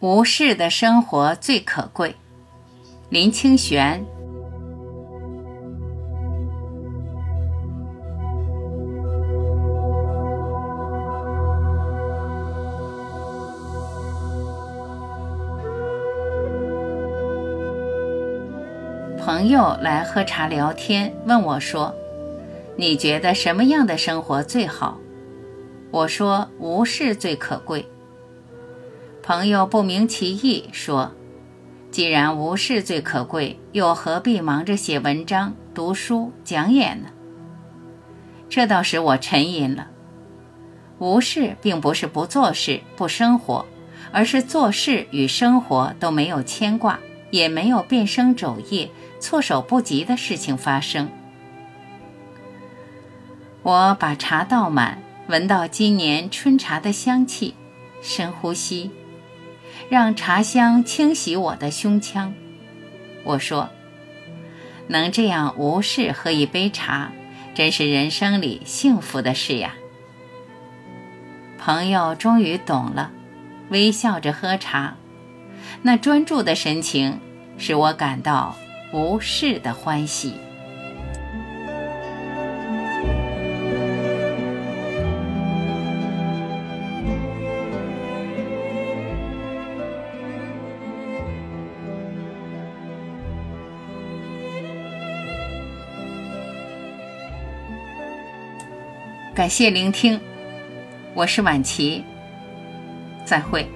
无事的生活最可贵。林清玄。朋友来喝茶聊天，问我说：“你觉得什么样的生活最好？”我说：“无事最可贵。”朋友不明其意，说：“既然无事最可贵，又何必忙着写文章、读书、讲演呢？”这倒使我沉吟了。无事并不是不做事、不生活，而是做事与生活都没有牵挂，也没有变生昼夜、措手不及的事情发生。我把茶倒满，闻到今年春茶的香气，深呼吸。让茶香清洗我的胸腔。我说：“能这样无事喝一杯茶，真是人生里幸福的事呀。”朋友终于懂了，微笑着喝茶，那专注的神情使我感到无事的欢喜。感谢聆听，我是晚琪，再会。